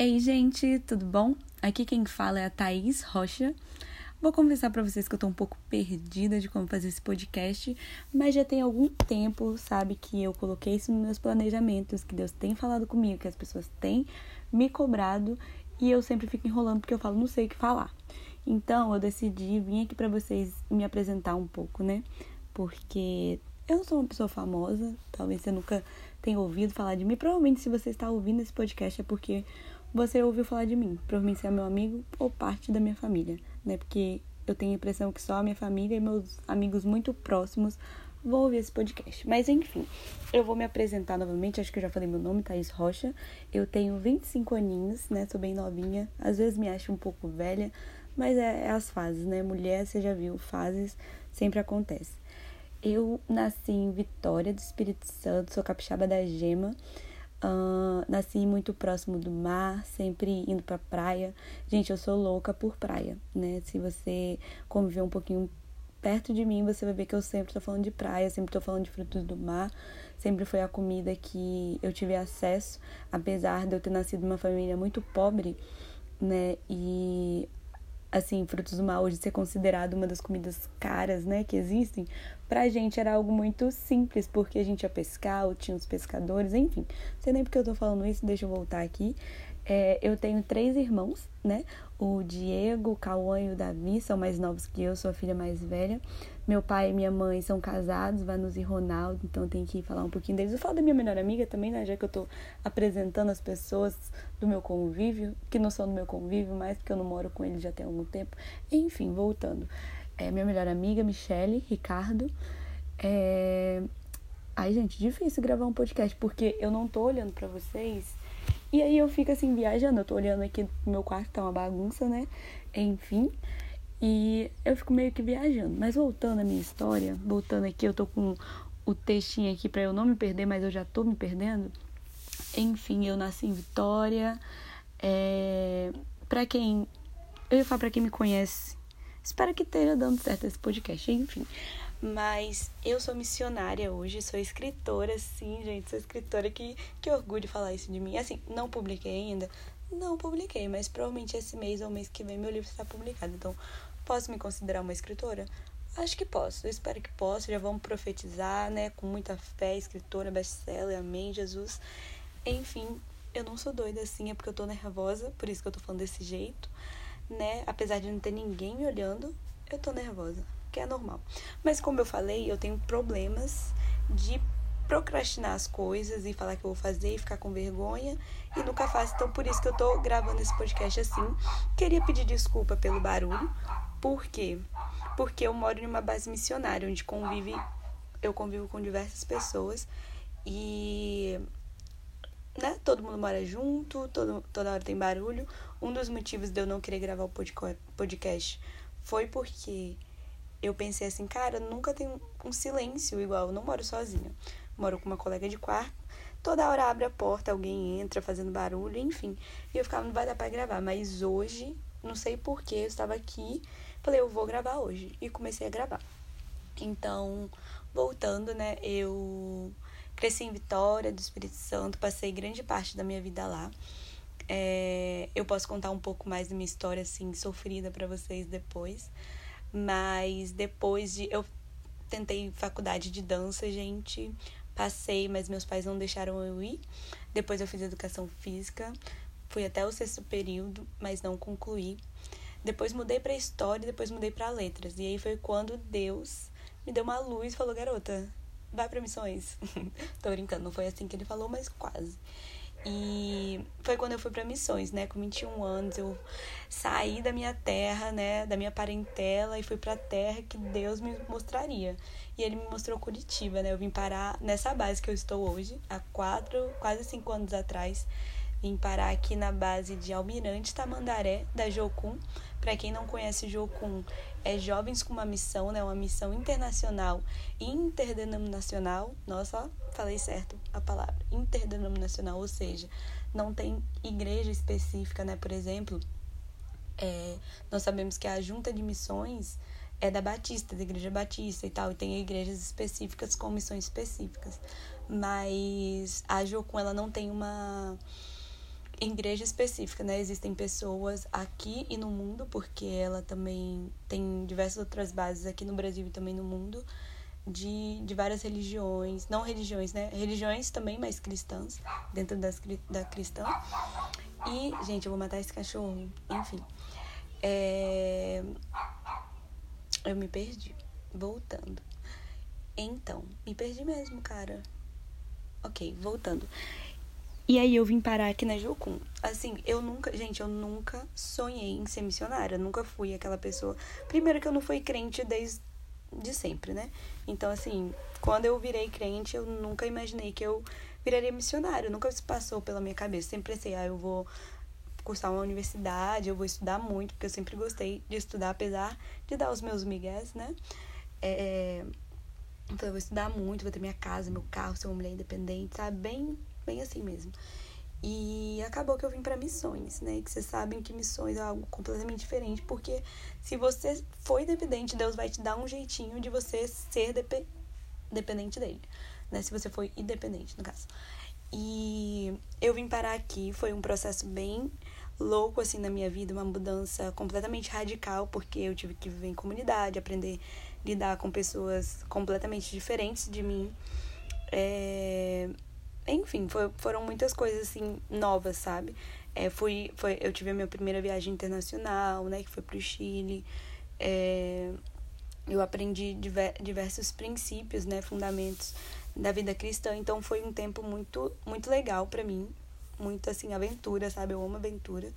Ei, gente, tudo bom? Aqui quem fala é a Thaís Rocha. Vou confessar para vocês que eu tô um pouco perdida de como fazer esse podcast, mas já tem algum tempo, sabe, que eu coloquei isso nos meus planejamentos, que Deus tem falado comigo, que as pessoas têm me cobrado e eu sempre fico enrolando porque eu falo, não sei o que falar. Então eu decidi vir aqui para vocês me apresentar um pouco, né? Porque eu não sou uma pessoa famosa, talvez você nunca tenha ouvido falar de mim. Provavelmente, se você está ouvindo esse podcast, é porque você ouviu falar de mim. Provavelmente você é meu amigo ou parte da minha família, né? Porque eu tenho a impressão que só a minha família e meus amigos muito próximos vão ouvir esse podcast. Mas enfim, eu vou me apresentar novamente. Acho que eu já falei meu nome, Thaís Rocha. Eu tenho 25 aninhos, né? Sou bem novinha. Às vezes me acho um pouco velha, mas é, é as fases, né? Mulher, você já viu, fases sempre acontece. Eu nasci em Vitória do Espírito Santo, sou capixaba da Gema. Uh, nasci muito próximo do mar, sempre indo pra praia. Gente, eu sou louca por praia, né? Se você conviver um pouquinho perto de mim, você vai ver que eu sempre tô falando de praia, sempre tô falando de frutos do mar. Sempre foi a comida que eu tive acesso, apesar de eu ter nascido numa família muito pobre, né? E assim, frutos do mar hoje ser considerado uma das comidas caras, né, que existem, pra gente era algo muito simples, porque a gente ia pescar, ou tinha os pescadores, enfim. Não sei nem porque eu tô falando isso, deixa eu voltar aqui. É, eu tenho três irmãos, né? O Diego, o Cauã e o Davi são mais novos que eu, sou a filha mais velha. Meu pai e minha mãe são casados, Vanus e Ronaldo, então tem que falar um pouquinho deles. Eu falo da minha melhor amiga também, né? Já que eu tô apresentando as pessoas do meu convívio, que não são do meu convívio, mas porque eu não moro com eles já tem algum tempo. Enfim, voltando. É, minha melhor amiga, Michele, Ricardo. É... Ai, gente, difícil gravar um podcast, porque eu não tô olhando para vocês e aí eu fico assim, viajando. Eu tô olhando aqui no meu quarto, tá uma bagunça, né? Enfim. E eu fico meio que viajando. Mas voltando à minha história, voltando aqui, eu tô com o textinho aqui para eu não me perder, mas eu já tô me perdendo. Enfim, eu nasci em Vitória. É... Pra quem. Eu ia falar pra quem me conhece. Espero que esteja dando certo esse podcast. Enfim. Mas eu sou missionária hoje, sou escritora, sim, gente, sou escritora, que, que orgulho falar isso de mim. Assim, não publiquei ainda? Não publiquei, mas provavelmente esse mês ou mês que vem meu livro está publicado. Então, posso me considerar uma escritora? Acho que posso, eu espero que possa. Já vamos profetizar, né? Com muita fé, escritora, best-seller, amém, Jesus. Enfim, eu não sou doida assim, é porque eu tô nervosa, por isso que eu tô falando desse jeito, né? Apesar de não ter ninguém me olhando, eu tô nervosa que é normal. Mas como eu falei, eu tenho problemas de procrastinar as coisas e falar que eu vou fazer e ficar com vergonha e nunca faço. Então por isso que eu tô gravando esse podcast assim. Queria pedir desculpa pelo barulho. Por quê? Porque eu moro em uma base missionária onde convive eu convivo com diversas pessoas e né, todo mundo mora junto, todo, toda hora tem barulho. Um dos motivos de eu não querer gravar o podcast foi porque eu pensei assim, cara, nunca tenho um silêncio igual, eu não moro sozinha. Moro com uma colega de quarto, toda hora abre a porta, alguém entra fazendo barulho, enfim. E eu ficava, não vai dar pra gravar. Mas hoje, não sei porquê, eu estava aqui, falei, eu vou gravar hoje. E comecei a gravar. Então, voltando, né, eu cresci em Vitória do Espírito Santo, passei grande parte da minha vida lá. É, eu posso contar um pouco mais da minha história, assim, sofrida para vocês depois. Mas depois de. Eu tentei faculdade de dança, gente. Passei, mas meus pais não deixaram eu ir. Depois eu fiz educação física. Fui até o sexto período, mas não concluí. Depois mudei para história, depois mudei para letras. E aí foi quando Deus me deu uma luz e falou: "Garota, vai para missões". Tô brincando, não foi assim que ele falou, mas quase. E foi quando eu fui para missões, né? Com 21 anos, eu saí da minha terra, né? Da minha parentela e fui para a terra que Deus me mostraria. E ele me mostrou Curitiba, né? Eu vim parar nessa base que eu estou hoje, há quatro, quase cinco anos atrás. Vim parar aqui na base de Almirante Tamandaré, da Jocum. Para quem não conhece Jocum, é Jovens com uma Missão, né? Uma missão internacional e interdenominacional. Nossa, falei certo a palavra. Interdenominacional, ou seja, não tem igreja específica, né? Por exemplo, é, nós sabemos que a junta de missões é da Batista, da Igreja Batista e tal, e tem igrejas específicas com missões específicas. Mas a Jocum, ela não tem uma igreja específica, né? Existem pessoas aqui e no mundo, porque ela também tem diversas outras bases aqui no Brasil e também no mundo, de, de várias religiões, não religiões, né? Religiões também, mas cristãs, dentro das, da cristã. E, gente, eu vou matar esse cachorro, enfim. É... Eu me perdi. Voltando. Então, me perdi mesmo, cara. Ok, voltando. E aí eu vim parar aqui na Jocum. Assim, eu nunca, gente, eu nunca sonhei em ser missionária, nunca fui aquela pessoa. Primeiro que eu não fui crente desde de sempre, né? Então, assim, quando eu virei crente, eu nunca imaginei que eu viraria missionário, nunca se passou pela minha cabeça. Sempre pensei, ah, eu vou cursar uma universidade, eu vou estudar muito, porque eu sempre gostei de estudar, apesar de dar os meus migués, né? É, então, eu vou estudar muito, vou ter minha casa, meu carro, ser uma mulher independente, sabe? Bem bem assim mesmo. E acabou que eu vim para missões, né? Que vocês sabem que missões é algo completamente diferente, porque se você for dependente, Deus vai te dar um jeitinho de você ser dep dependente dele, né? Se você for independente, no caso. E eu vim parar aqui, foi um processo bem louco assim na minha vida, uma mudança completamente radical, porque eu tive que viver em comunidade, aprender a lidar com pessoas completamente diferentes de mim. É, enfim, foi, foram muitas coisas assim novas, sabe? É, fui, foi, eu tive a minha primeira viagem internacional, né, que foi pro Chile. É, eu aprendi diver, diversos princípios, né, fundamentos da vida cristã, então foi um tempo muito muito legal para mim, muito assim aventura, sabe? Eu amo aventura.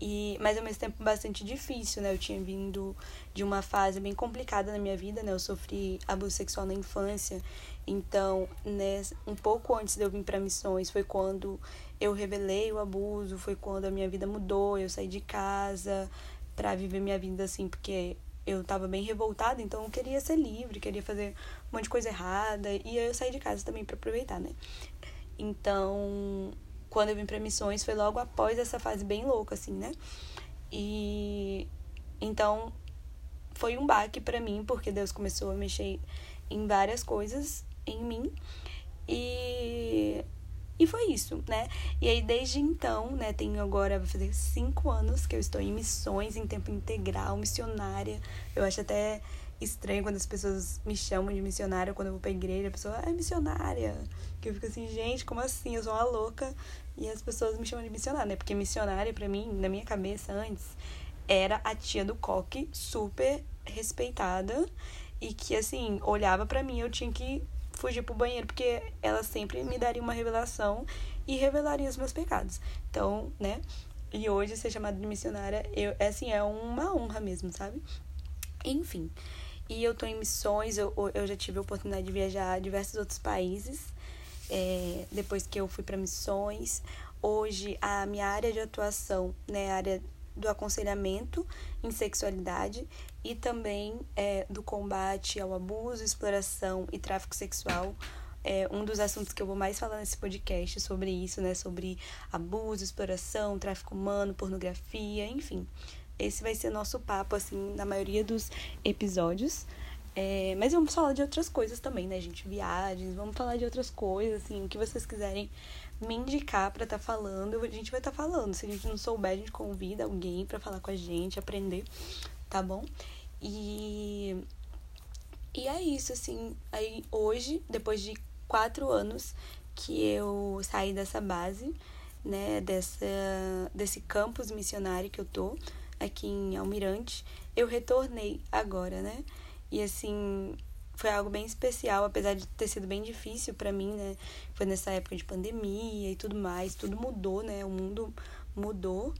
E, mas ao mesmo tempo bastante difícil, né? Eu tinha vindo de uma fase bem complicada na minha vida, né? Eu sofri abuso sexual na infância. Então, né, um pouco antes de eu vir para missões, foi quando eu revelei o abuso, foi quando a minha vida mudou, eu saí de casa para viver minha vida assim, porque eu tava bem revoltada, então eu queria ser livre, queria fazer um monte de coisa errada, e aí eu saí de casa também para aproveitar, né? Então, quando eu vim para missões foi logo após essa fase bem louca assim, né? E então foi um baque para mim porque Deus começou a mexer em várias coisas em mim e e foi isso, né? E aí, desde então, né, tenho agora, vai fazer cinco anos que eu estou em missões em tempo integral, missionária. Eu acho até estranho quando as pessoas me chamam de missionária quando eu vou pra igreja, a pessoa é missionária. Que eu fico assim, gente, como assim? Eu sou uma louca e as pessoas me chamam de missionária, né? Porque missionária, para mim, na minha cabeça antes, era a tia do coque, super respeitada e que, assim, olhava para mim, eu tinha que fugir pro banheiro, porque ela sempre me daria uma revelação e revelaria os meus pecados. Então, né? E hoje ser chamada de missionária, eu, é assim, é uma honra mesmo, sabe? Enfim. E eu tô em missões, eu, eu já tive a oportunidade de viajar a diversos outros países. É, depois que eu fui para missões. Hoje, a minha área de atuação, né, a área do aconselhamento em sexualidade e também é, do combate ao abuso, exploração e tráfico sexual. É um dos assuntos que eu vou mais falar nesse podcast sobre isso, né? Sobre abuso, exploração, tráfico humano, pornografia, enfim. Esse vai ser nosso papo, assim, na maioria dos episódios. É, mas vamos falar de outras coisas também, né, gente? Viagens, vamos falar de outras coisas, assim, o que vocês quiserem me indicar para estar tá falando, a gente vai estar tá falando. Se a gente não souber, a gente convida alguém para falar com a gente, aprender, tá bom? E. E é isso, assim. Aí hoje, depois de quatro anos que eu saí dessa base, né, dessa, desse campus missionário que eu tô, aqui em Almirante, eu retornei agora, né? E assim, foi algo bem especial, apesar de ter sido bem difícil para mim, né? Foi nessa época de pandemia e tudo mais, tudo mudou, né? O mundo mudou.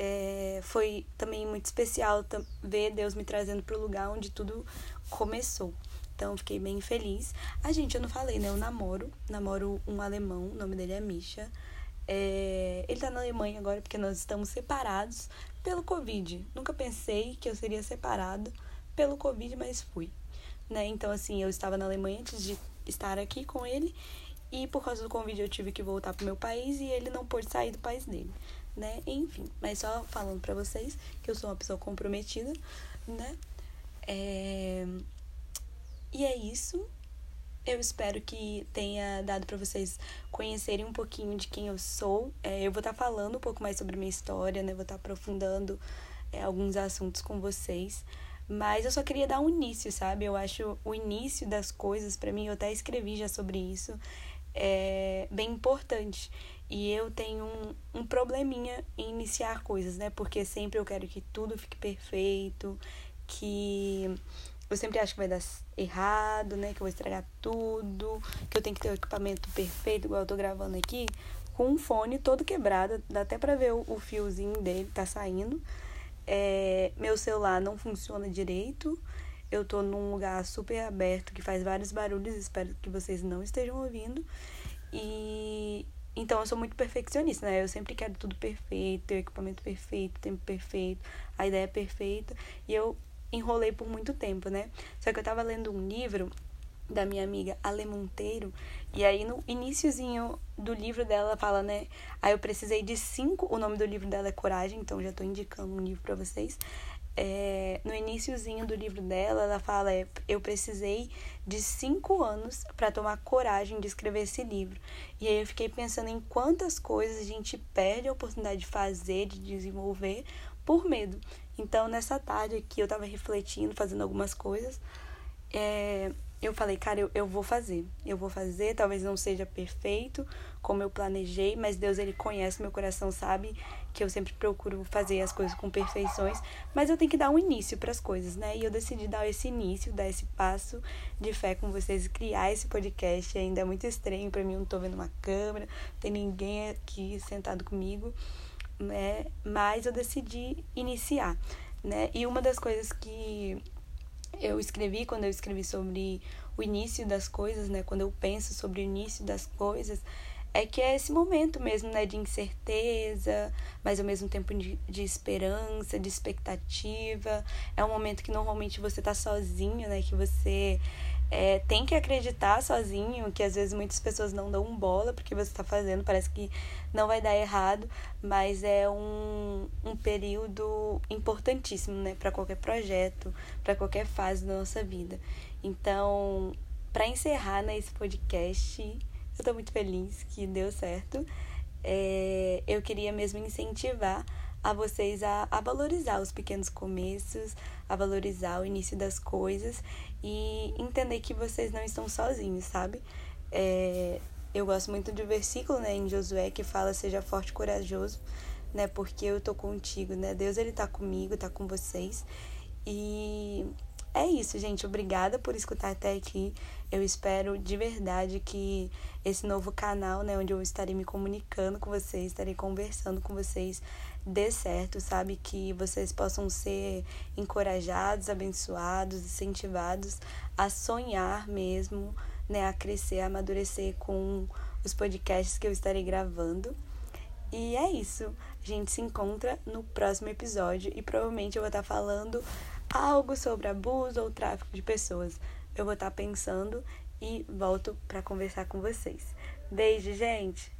É, foi também muito especial ver Deus me trazendo para o lugar onde tudo começou. Então, fiquei bem feliz. A gente, eu não falei, né? Eu namoro, namoro um alemão, o nome dele é Misha. É, ele tá na Alemanha agora porque nós estamos separados pelo Covid. Nunca pensei que eu seria separado pelo Covid, mas fui. Né? Então, assim, eu estava na Alemanha antes de estar aqui com ele. E por causa do Covid eu tive que voltar pro meu país e ele não pôde sair do país dele, né? Enfim, mas só falando para vocês que eu sou uma pessoa comprometida, né? É... E é isso. Eu espero que tenha dado para vocês conhecerem um pouquinho de quem eu sou. É, eu vou estar tá falando um pouco mais sobre minha história, né? Vou estar tá aprofundando é, alguns assuntos com vocês. Mas eu só queria dar um início, sabe? Eu acho o início das coisas, para mim, eu até escrevi já sobre isso, é bem importante. E eu tenho um, um probleminha em iniciar coisas, né? Porque sempre eu quero que tudo fique perfeito, que eu sempre acho que vai dar errado, né? Que eu vou estragar tudo, que eu tenho que ter o equipamento perfeito, igual eu tô gravando aqui, com um fone todo quebrado, dá até pra ver o, o fiozinho dele tá saindo. É, meu celular não funciona direito. Eu tô num lugar super aberto que faz vários barulhos, espero que vocês não estejam ouvindo. E então eu sou muito perfeccionista, né? Eu sempre quero tudo perfeito, equipamento perfeito, tempo perfeito, a ideia perfeita. E eu enrolei por muito tempo, né? Só que eu tava lendo um livro da minha amiga Ale Monteiro. E aí, no iníciozinho do livro dela, fala, né? Aí eu precisei de cinco. O nome do livro dela é Coragem, então já tô indicando um livro para vocês. É, no iníciozinho do livro dela, ela fala: é, Eu precisei de cinco anos para tomar coragem de escrever esse livro. E aí eu fiquei pensando em quantas coisas a gente perde a oportunidade de fazer, de desenvolver, por medo. Então, nessa tarde aqui, eu tava refletindo, fazendo algumas coisas. É, eu falei, cara, eu, eu vou fazer. Eu vou fazer, talvez não seja perfeito como eu planejei, mas Deus, ele conhece meu coração, sabe que eu sempre procuro fazer as coisas com perfeições, mas eu tenho que dar um início para as coisas, né? E eu decidi dar esse início, dar esse passo de fé com vocês, criar esse podcast. Ainda é muito estranho para mim, não tô vendo uma câmera, não tem ninguém aqui sentado comigo, né? Mas eu decidi iniciar, né? E uma das coisas que eu escrevi quando eu escrevi sobre o início das coisas, né? Quando eu penso sobre o início das coisas, é que é esse momento mesmo, né? De incerteza, mas ao mesmo tempo de, de esperança, de expectativa. É um momento que normalmente você tá sozinho, né? Que você é, tem que acreditar sozinho, que às vezes muitas pessoas não dão bola porque você está fazendo, parece que não vai dar errado, mas é um, um período importantíssimo, né, para qualquer projeto, para qualquer fase da nossa vida. Então, para encerrar né, esse podcast, eu estou muito feliz que deu certo. É, eu queria mesmo incentivar a vocês a, a valorizar os pequenos começos, a valorizar o início das coisas e entender que vocês não estão sozinhos, sabe? É, eu gosto muito do versículo né, em Josué que fala seja forte e corajoso, né? Porque eu tô contigo, né? Deus ele tá comigo, tá com vocês. E é isso, gente. Obrigada por escutar até aqui. Eu espero de verdade que esse novo canal, né, onde eu estarei me comunicando com vocês, estarei conversando com vocês, dê certo, sabe? Que vocês possam ser encorajados, abençoados, incentivados a sonhar mesmo, né, a crescer, a amadurecer com os podcasts que eu estarei gravando. E é isso. A gente se encontra no próximo episódio e provavelmente eu vou estar falando algo sobre abuso ou tráfico de pessoas. Eu vou estar pensando e volto para conversar com vocês. Beijo, gente!